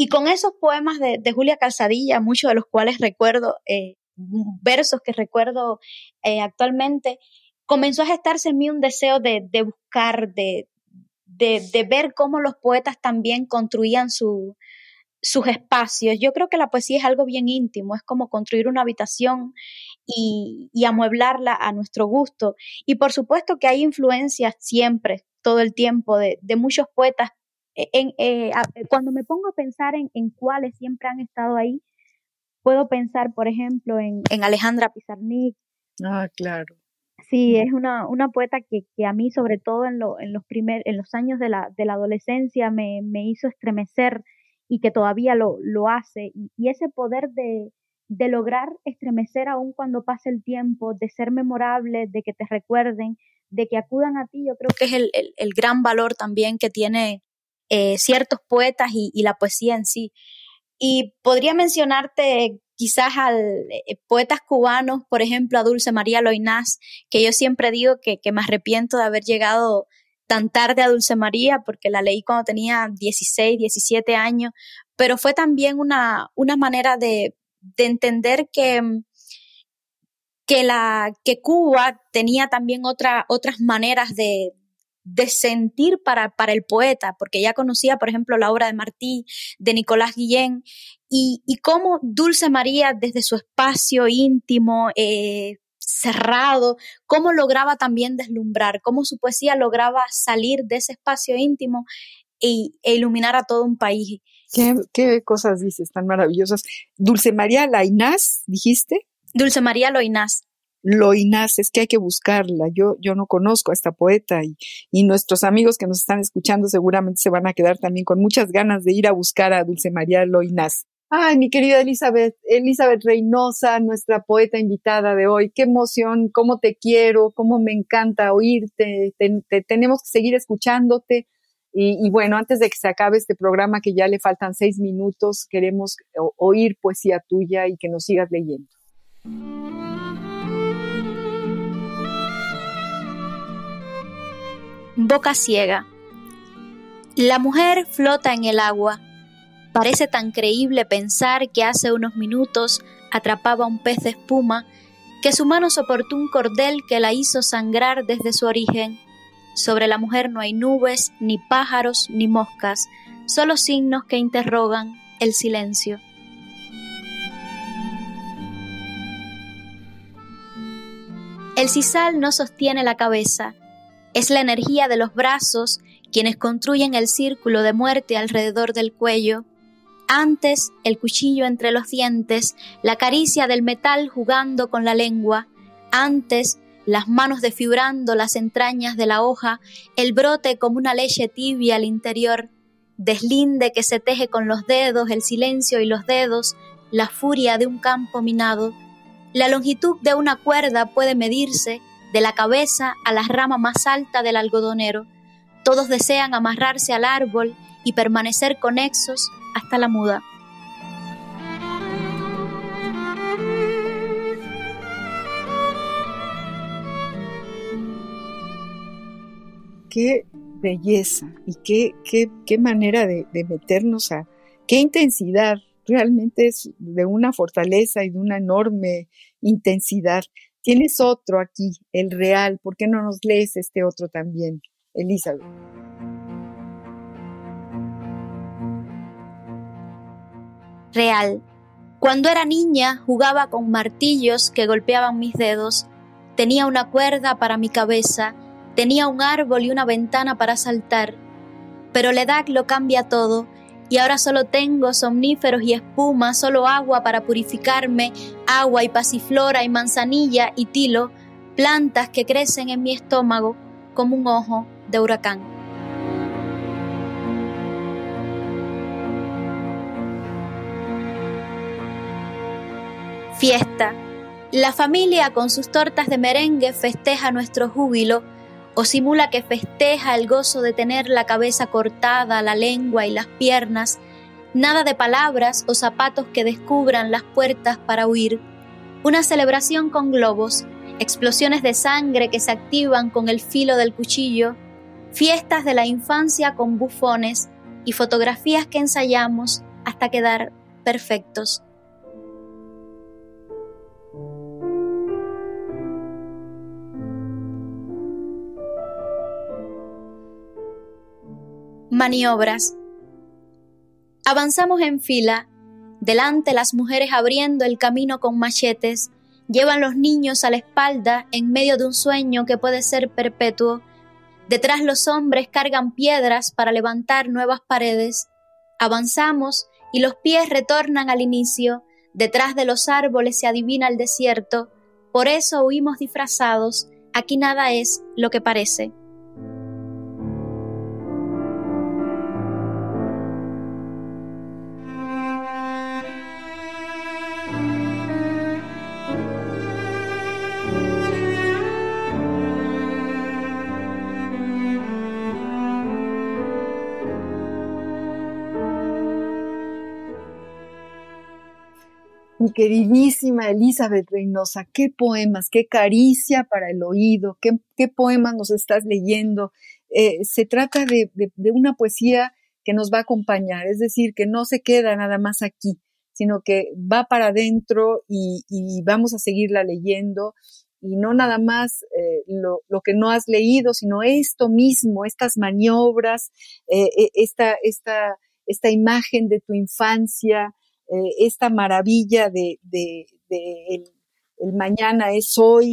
Y con esos poemas de, Julia Calzadilla, muchos de los cuales recuerdo, eh, versos que recuerdo eh, actualmente, comenzó a gestarse en mí un deseo de, buscar, de, de, ver cómo los poetas también construían su, sus espacios. Yo creo que la poesía es algo bien íntimo, es como construir una habitación y, amueblarla a nuestro gusto. Y por supuesto que hay influencias siempre, todo el tiempo, de, muchos poetas. E, en, eh, cuando me pongo a pensar en, cuáles siempre han estado ahí, puedo pensar, por ejemplo, en, Alejandra Pizarnik. Ah, claro. Sí, es una, una poeta que, a mí, sobre todo en, en, los, primer, en los años de la, de la adolescencia, me, me hizo estremecer y que todavía lo, lo hace. Y, ese poder de, de lograr estremecer aún cuando pase el tiempo, de ser memorable, de que te recuerden, de que acudan a ti, yo creo que es el, el, gran valor también que tiene eh, ciertos poetas y, la poesía en sí. Y podría mencionarte quizás a eh, poetas cubanos, por ejemplo, a Dulce María Loinás, que yo siempre digo que, que me arrepiento de haber llegado tan tarde a Dulce María, porque la leí cuando tenía 16, 17 años, pero fue también una, una manera de, de entender que, que, la, que Cuba tenía también otra, otras maneras de, de sentir para, para, el poeta, porque ya conocía, por ejemplo, la obra de Martí, de Nicolás Guillén, y, y cómo Dulce María, desde su espacio íntimo, eh, cerrado, cómo lograba también deslumbrar, cómo su poesía lograba salir de ese espacio íntimo e, e iluminar a todo un país. ¿Qué, cosas dices tan maravillosas? Dulce María Lainás, dijiste. Dulce María Loinás. Loinás, es que hay que buscarla. Yo, yo no conozco a esta poeta y, nuestros amigos que nos están escuchando seguramente se van a quedar también con muchas ganas de ir a buscar a Dulce María Loinás. Ay, mi querida Elizabeth, Elizabeth Reynosa, nuestra poeta invitada de hoy, qué emoción, cómo te quiero, cómo me encanta oírte, tenemos que seguir escuchándote. Y, bueno, antes de que se acabe este programa, que ya le faltan seis minutos, queremos oír poesía tuya y que nos sigas leyendo. Boca ciega. La mujer flota en el agua Parece tan creíble pensar que hace unos minutos atrapaba un pez de espuma, que su mano soportó un cordel que la hizo sangrar desde su origen. Sobre la mujer no hay nubes, ni pájaros, ni moscas, solo signos que interrogan el silencio. El sisal no sostiene la cabeza, es la energía de los brazos quienes construyen el círculo de muerte alrededor del cuello, antes el cuchillo entre los dientes, la caricia del metal jugando con la lengua, antes las manos desfibrando las entrañas de la hoja, el brote como una leche tibia al interior, deslinde que se teje con los dedos, el silencio y los dedos, la furia de un campo minado. La longitud de una cuerda puede medirse de la cabeza a la rama más alta del algodonero. Todos desean amarrarse al árbol y permanecer conexos hasta la muda. Qué belleza y qué, qué, qué manera de, de meternos a, qué intensidad, realmente es de una fortaleza y de una enorme intensidad. Tienes otro aquí, el real, ¿por qué no nos lees este otro también, Elizabeth? real. Cuando era niña jugaba con martillos que golpeaban mis dedos, tenía una cuerda para mi cabeza, tenía un árbol y una ventana para saltar, pero la edad lo cambia todo y ahora solo tengo somníferos y espuma, solo agua para purificarme, agua y pasiflora y manzanilla y tilo, plantas que crecen en mi estómago como un ojo de huracán. fiesta. La familia con sus tortas de merengue festeja nuestro júbilo o simula que festeja el gozo de tener la cabeza cortada, la lengua y las piernas, nada de palabras o zapatos que descubran las puertas para huir, una celebración con globos, explosiones de sangre que se activan con el filo del cuchillo, fiestas de la infancia con bufones y fotografías que ensayamos hasta quedar perfectos. Maniobras. Avanzamos en fila, delante las mujeres abriendo el camino con machetes, llevan los niños a la espalda en medio de un sueño que puede ser perpetuo, detrás los hombres cargan piedras para levantar nuevas paredes, avanzamos y los pies retornan al inicio, detrás de los árboles se adivina el desierto, por eso huimos disfrazados, aquí nada es lo que parece. Queridísima Elizabeth Reynosa, qué poemas, qué caricia para el oído, qué, poemas nos estás leyendo. Eh, se trata de, una poesía que nos va a acompañar, es decir, que no se queda nada más aquí, sino que va para adentro y, vamos a seguirla leyendo y no nada más eh, lo, que no has leído, sino esto mismo, estas maniobras, eh, esta, esta, esta imagen de tu infancia, eh, esta maravilla de, el, mañana es hoy,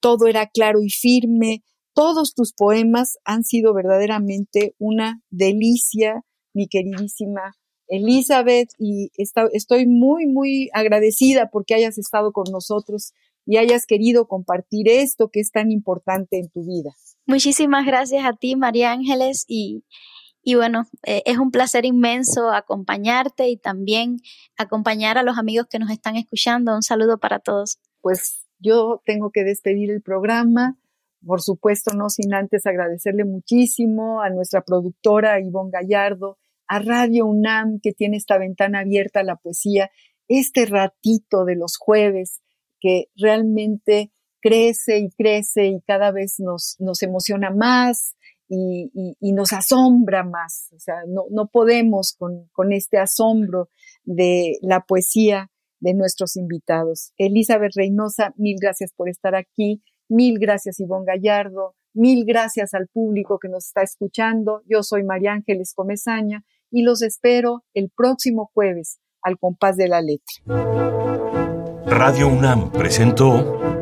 todo era claro y firme. Todos tus poemas han sido verdaderamente una delicia, mi queridísima Elizabeth, y estoy muy, muy agradecida porque hayas estado con nosotros y hayas querido compartir esto que es tan importante en tu vida. Muchísimas gracias a ti, María Ángeles, y, y bueno, eh, es un placer inmenso acompañarte y también acompañar a los amigos que nos están escuchando. Un saludo para todos. Pues yo tengo que despedir el programa. Por supuesto, no sin antes agradecerle muchísimo a nuestra productora Ivonne Gallardo, a Radio UNAM, que tiene esta ventana abierta a la poesía, este ratito de los jueves que realmente crece y crece y cada vez nos, nos emociona más, y, nos asombra más. O sea, no, no podemos con, con, este asombro de la poesía de nuestros invitados. Elizabeth Reynosa, mil gracias por estar aquí. Mil gracias, Ivonne Gallardo. Mil gracias al público que nos está escuchando. Yo soy María Ángeles Comezaña y los espero el próximo jueves al compás de la letra. Radio UNAM presentó